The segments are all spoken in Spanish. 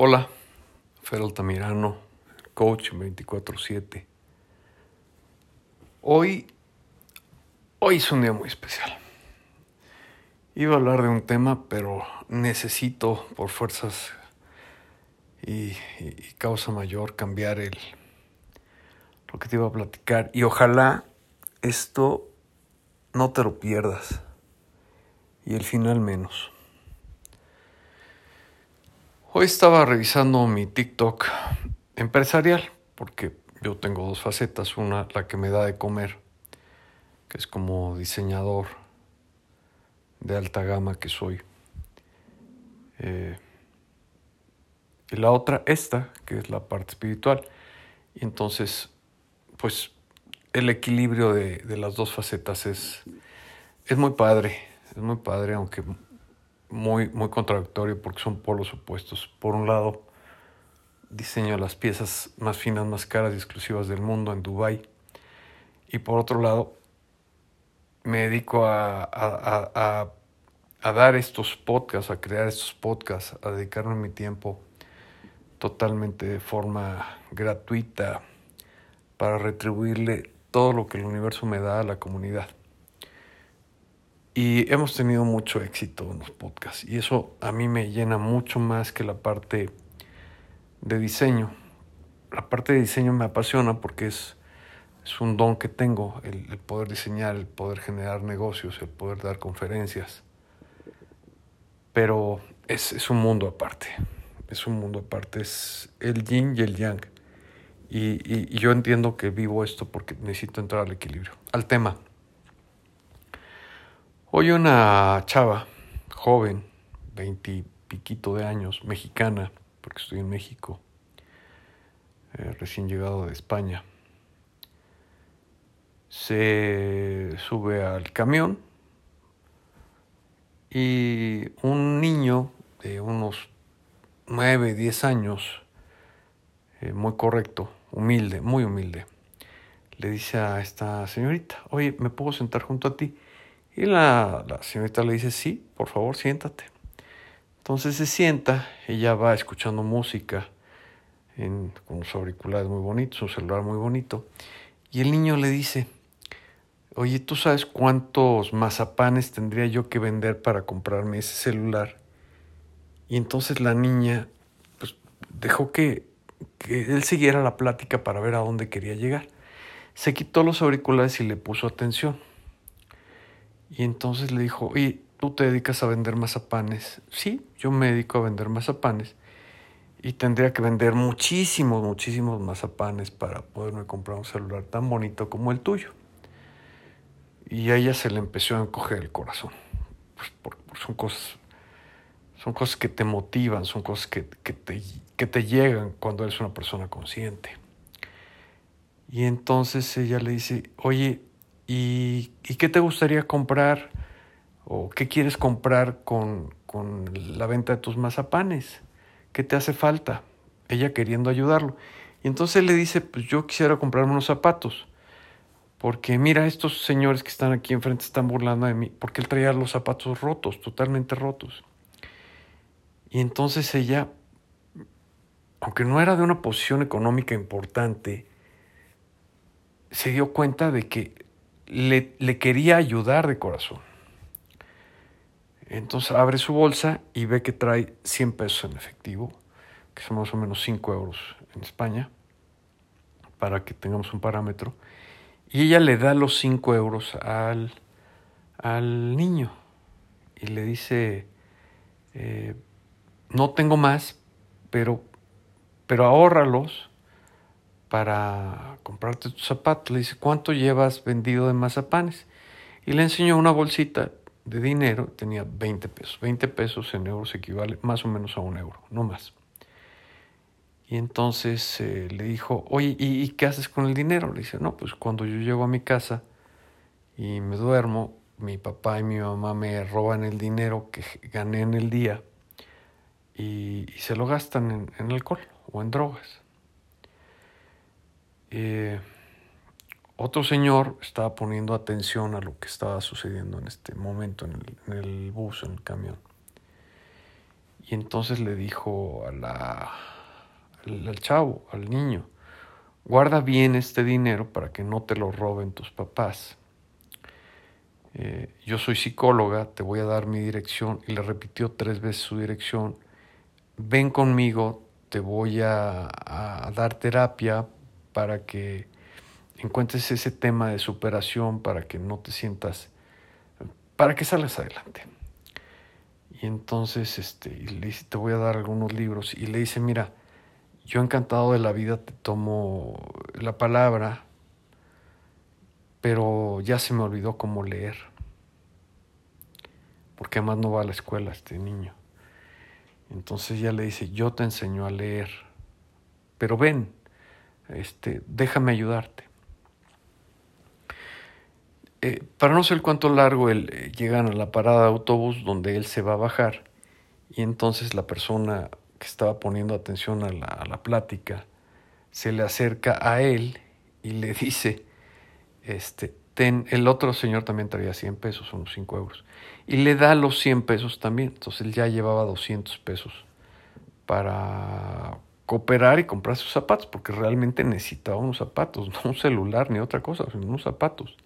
Hola, Fer Altamirano, coach 24-7. Hoy, hoy es un día muy especial. Iba a hablar de un tema, pero necesito por fuerzas y, y causa mayor cambiar el, lo que te iba a platicar. Y ojalá esto no te lo pierdas. Y el final menos. Hoy estaba revisando mi TikTok empresarial, porque yo tengo dos facetas. Una, la que me da de comer, que es como diseñador de alta gama que soy. Eh, y la otra, esta, que es la parte espiritual. Y entonces, pues el equilibrio de, de las dos facetas es, es muy padre, es muy padre, aunque muy, muy contradictorio porque son polos opuestos. Por un lado, diseño las piezas más finas, más caras y exclusivas del mundo en Dubai Y por otro lado, me dedico a, a, a, a, dar estos podcasts, a crear estos podcasts, a dedicarme mi tiempo totalmente de forma gratuita para retribuirle todo lo que el universo me da a la comunidad. Y hemos tenido mucho éxito en los podcasts. Y eso a mí me llena mucho más que la parte de diseño. La parte de diseño me apasiona porque es, es un don que tengo, el, poder diseñar, el poder generar negocios, el poder dar conferencias. Pero es, es un mundo aparte. Es un mundo aparte. Es el yin y el yang. Y, y, y yo entiendo que vivo esto porque necesito entrar al equilibrio. Al tema. Hoy una chava, joven, veintipiquito de años, mexicana, porque estoy en México, eh, recién llegado de España, se sube al camión y un niño de unos nueve, diez años, eh, muy correcto, humilde, muy humilde, le dice a esta señorita, oye, ¿me puedo sentar junto a ti? Y la, señorita le dice, sí, por favor, siéntate. Entonces se sienta, ella va escuchando música con los auriculares muy bonitos, un celular muy bonito. Y el niño le dice, oye, ¿tú sabes cuántos mazapanes tendría yo que vender para comprarme ese celular? Y entonces la niña pues, dejó que, que él siguiera la plática para ver a dónde quería llegar. Se quitó los auriculares y le puso atención. Y entonces le dijo, oye, ¿tú te dedicas a vender mazapanes? Sí, yo me dedico a vender mazapanes. Y tendría que vender muchísimos, muchísimos mazapanes para poderme comprar un celular tan bonito como el tuyo. Y a ella se le empezó a encoger el corazón. Pues son cosas, son cosas que te motivan, son cosas que, que, te, que te llegan cuando eres una persona consciente. Y entonces ella le dice, oye, ¿Y, ¿Y, qué te gustaría comprar o qué quieres comprar con, con, la venta de tus mazapanes? ¿Qué te hace falta? Ella queriendo ayudarlo. Y entonces le dice, pues yo quisiera comprarme unos zapatos. Porque mira, estos señores que están aquí enfrente están burlando de mí. Porque él traía los zapatos rotos, totalmente rotos. Y entonces ella, aunque no era de una posición económica importante, se dio cuenta de que le, quería ayudar de corazón. Entonces abre su bolsa y ve que trae 100 pesos en efectivo, que son más o menos 5 euros en España, para que tengamos un parámetro. Y ella le da los 5 euros al, al niño y le dice, eh, no tengo más, pero, pero ahórralos para comprarte tus zapatos. Le dice, ¿cuánto llevas vendido de mazapanes? Y le enseñó una bolsita de dinero, tenía 20 pesos. 20 pesos en euros equivale más o menos a un euro, no más. Y entonces eh, le dijo, oye, ¿y, ¿y, qué haces con el dinero? Le dice, no, pues cuando yo llego a mi casa y me duermo, mi papá y mi mamá me roban el dinero que gané en el día y, y se lo gastan en, en alcohol o en drogas. Eh, otro señor estaba poniendo atención a lo que estaba sucediendo en este momento en el, bus, en el camión. Y entonces le dijo al, chavo, al niño, guarda bien este dinero para que no te lo roben tus papás. Eh, yo soy psicóloga, te voy a dar mi dirección. Y le repitió tres veces su dirección. Ven conmigo, te voy a dar terapia para que encuentres ese tema de superación, para que no te sientas, para que salgas adelante. Y entonces este, le dice, te voy a dar algunos libros. Y le dice, mira, yo encantado de la vida te tomo la palabra, pero ya se me olvidó cómo leer. Porque además no va a la escuela este niño. Entonces ya le dice, yo te enseño a leer, pero ven, este, déjame ayudarte. Eh, para no ser cuánto largo, él, eh, llegan a la parada de autobús donde él se va a bajar y entonces la persona que estaba poniendo atención a la, plática se le acerca a él y le dice, este, ten, el otro señor también traía 100 pesos, unos 5 euros, y le da los 100 pesos también, entonces él ya llevaba 200 pesos para cooperar y comprar sus zapatos, porque realmente necesitaba unos zapatos, no un celular ni otra cosa, sino unos zapatos.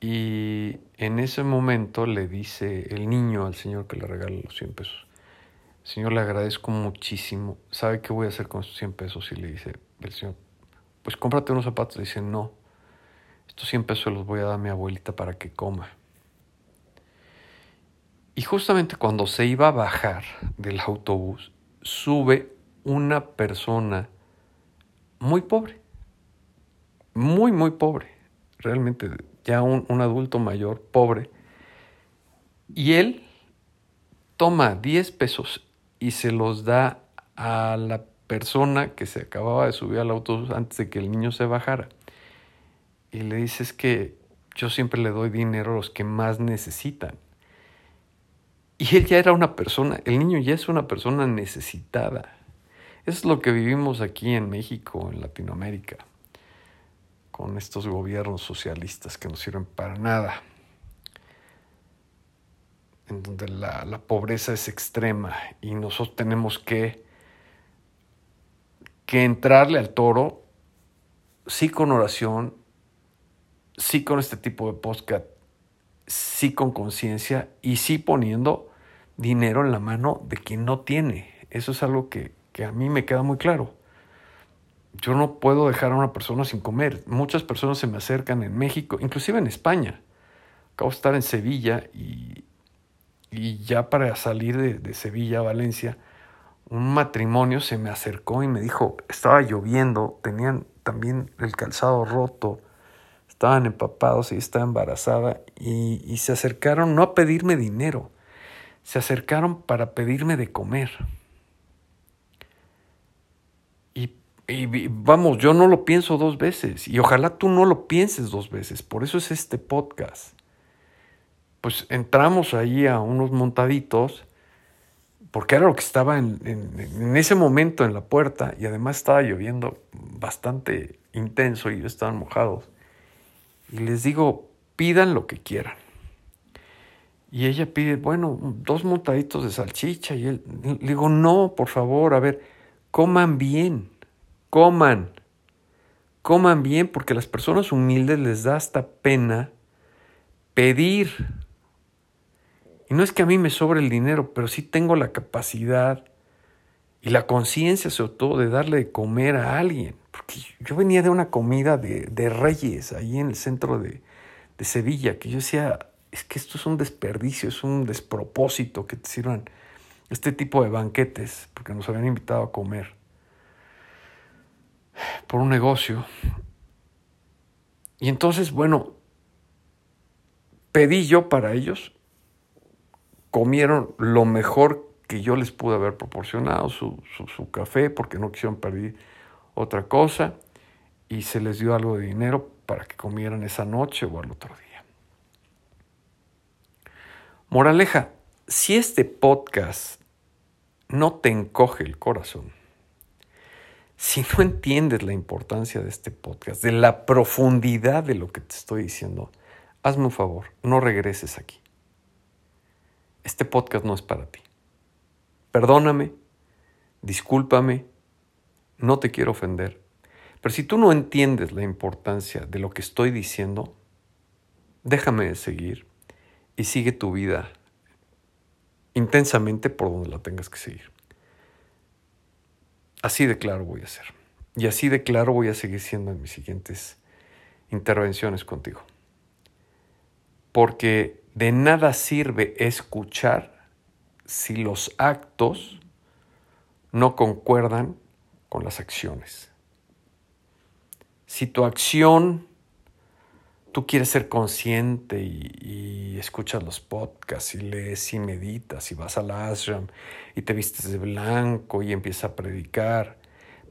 Y en ese momento le dice el niño al señor que le regala los 100 pesos, Señor, le agradezco muchísimo, ¿sabe qué voy a hacer con esos 100 pesos? Y le dice el señor, pues cómprate unos zapatos. Le dice, no, estos 100 pesos los voy a dar a mi abuelita para que coma. Y justamente cuando se iba a bajar del autobús, sube una persona muy pobre, muy, muy pobre, realmente ya un, adulto mayor, pobre, y él toma 10 pesos y se los da a la persona que se acababa de subir al autobús antes de que el niño se bajara. Y le dice es que yo siempre le doy dinero a los que más necesitan. Y él ya era una persona, el niño ya es una persona necesitada. Eso es lo que vivimos aquí en México, en Latinoamérica con estos gobiernos socialistas que no sirven para nada, en donde la, pobreza es extrema y nosotros tenemos que, que entrarle al toro, sí con oración, sí con este tipo de podcast, sí con conciencia y sí poniendo dinero en la mano de quien no tiene. Eso es algo que, que a mí me queda muy claro yo no puedo dejar a una persona sin comer. Muchas personas se me acercan en México, inclusive en España. Acabo de estar en Sevilla y, y ya para salir de, de, Sevilla a Valencia, un matrimonio se me acercó y me dijo, estaba lloviendo, tenían también el calzado roto, estaban empapados y estaba embarazada y, y se acercaron no a pedirme dinero, se acercaron para pedirme de comer. Y vamos, yo no lo pienso dos veces y ojalá tú no lo pienses dos veces. Por eso es este podcast. Pues entramos ahí a unos montaditos, porque era lo que estaba en, en, ese momento en la puerta y además estaba lloviendo bastante intenso y estaban mojados. Y les digo, pidan lo que quieran. Y ella pide, bueno, dos montaditos de salchicha. Y él, le digo, no, por favor, a ver, coman bien coman, coman bien porque a las personas humildes les da hasta pena pedir. Y no es que a mí me sobre el dinero, pero sí tengo la capacidad y la conciencia sobre todo de darle de comer a alguien. Yo venía de una comida de, reyes ahí en el centro de, de, Sevilla, que yo decía, es que esto es un desperdicio, es un despropósito que te sirvan este tipo de banquetes, porque nos habían invitado a comer por un negocio. Y entonces, bueno, pedí yo para ellos, comieron lo mejor que yo les pude haber proporcionado, su, su, café, porque no quisieron pedir otra cosa, y se les dio algo de dinero para que comieran esa noche o al otro día. Moraleja, si este podcast no te encoge el corazón, si no entiendes la importancia de este podcast, de la profundidad de lo que te estoy diciendo, hazme un favor, no regreses aquí. Este podcast no es para ti. perdóname, discúlpame, no te quiero ofender. Pero si tú no entiendes la importancia de lo que estoy diciendo, déjame seguir y sigue tu vida intensamente por donde la tengas que seguir. Así de claro voy a ser. Y así de claro voy a seguir siendo en mis siguientes intervenciones contigo. Porque de nada sirve escuchar si los actos no concuerdan con las acciones. Si tu acción, tú quieres ser consciente y, escuchas los podcasts y lees y meditas y vas al ashram y te vistes de blanco y empiezas a predicar,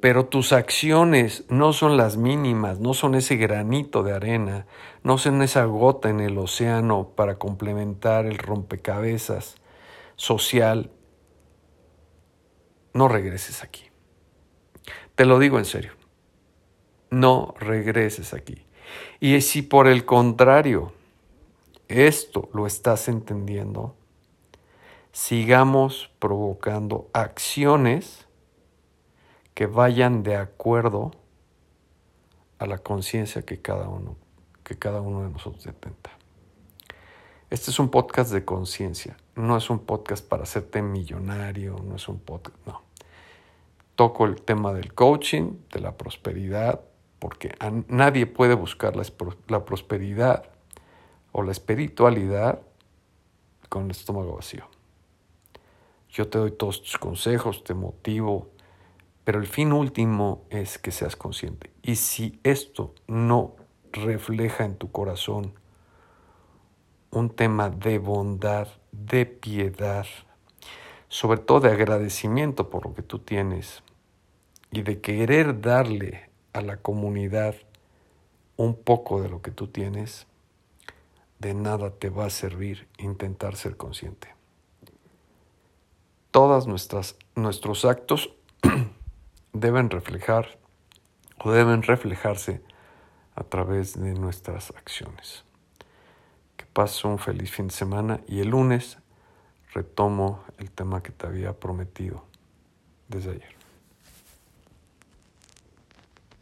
pero tus acciones no son las mínimas, no son ese granito de arena, no son esa gota en el océano para complementar el rompecabezas social, no regreses aquí. Te lo digo en serio, no regreses aquí. Y si por el contrario esto lo estás entendiendo, sigamos provocando acciones que vayan de acuerdo a la conciencia que cada uno que cada uno de nosotros detenta. Este es un podcast de conciencia, no es un podcast para hacerte millonario, no es un podcast, no. Toco el tema del coaching, de la prosperidad, porque nadie puede buscar la, la prosperidad o la espiritualidad con el estómago vacío. Yo te doy todos tus consejos, te motivo, pero el fin último es que seas consciente. Y si esto no refleja en tu corazón un tema de bondad, de piedad, sobre todo de agradecimiento por lo que tú tienes y de querer darle a la comunidad un poco de lo que tú tienes, de nada te va a servir intentar ser consciente. Todas nuestras nuestros actos deben reflejar o deben reflejarse a través de nuestras acciones. Que pases un feliz fin de semana y el lunes retomo el tema que te había prometido desde ayer.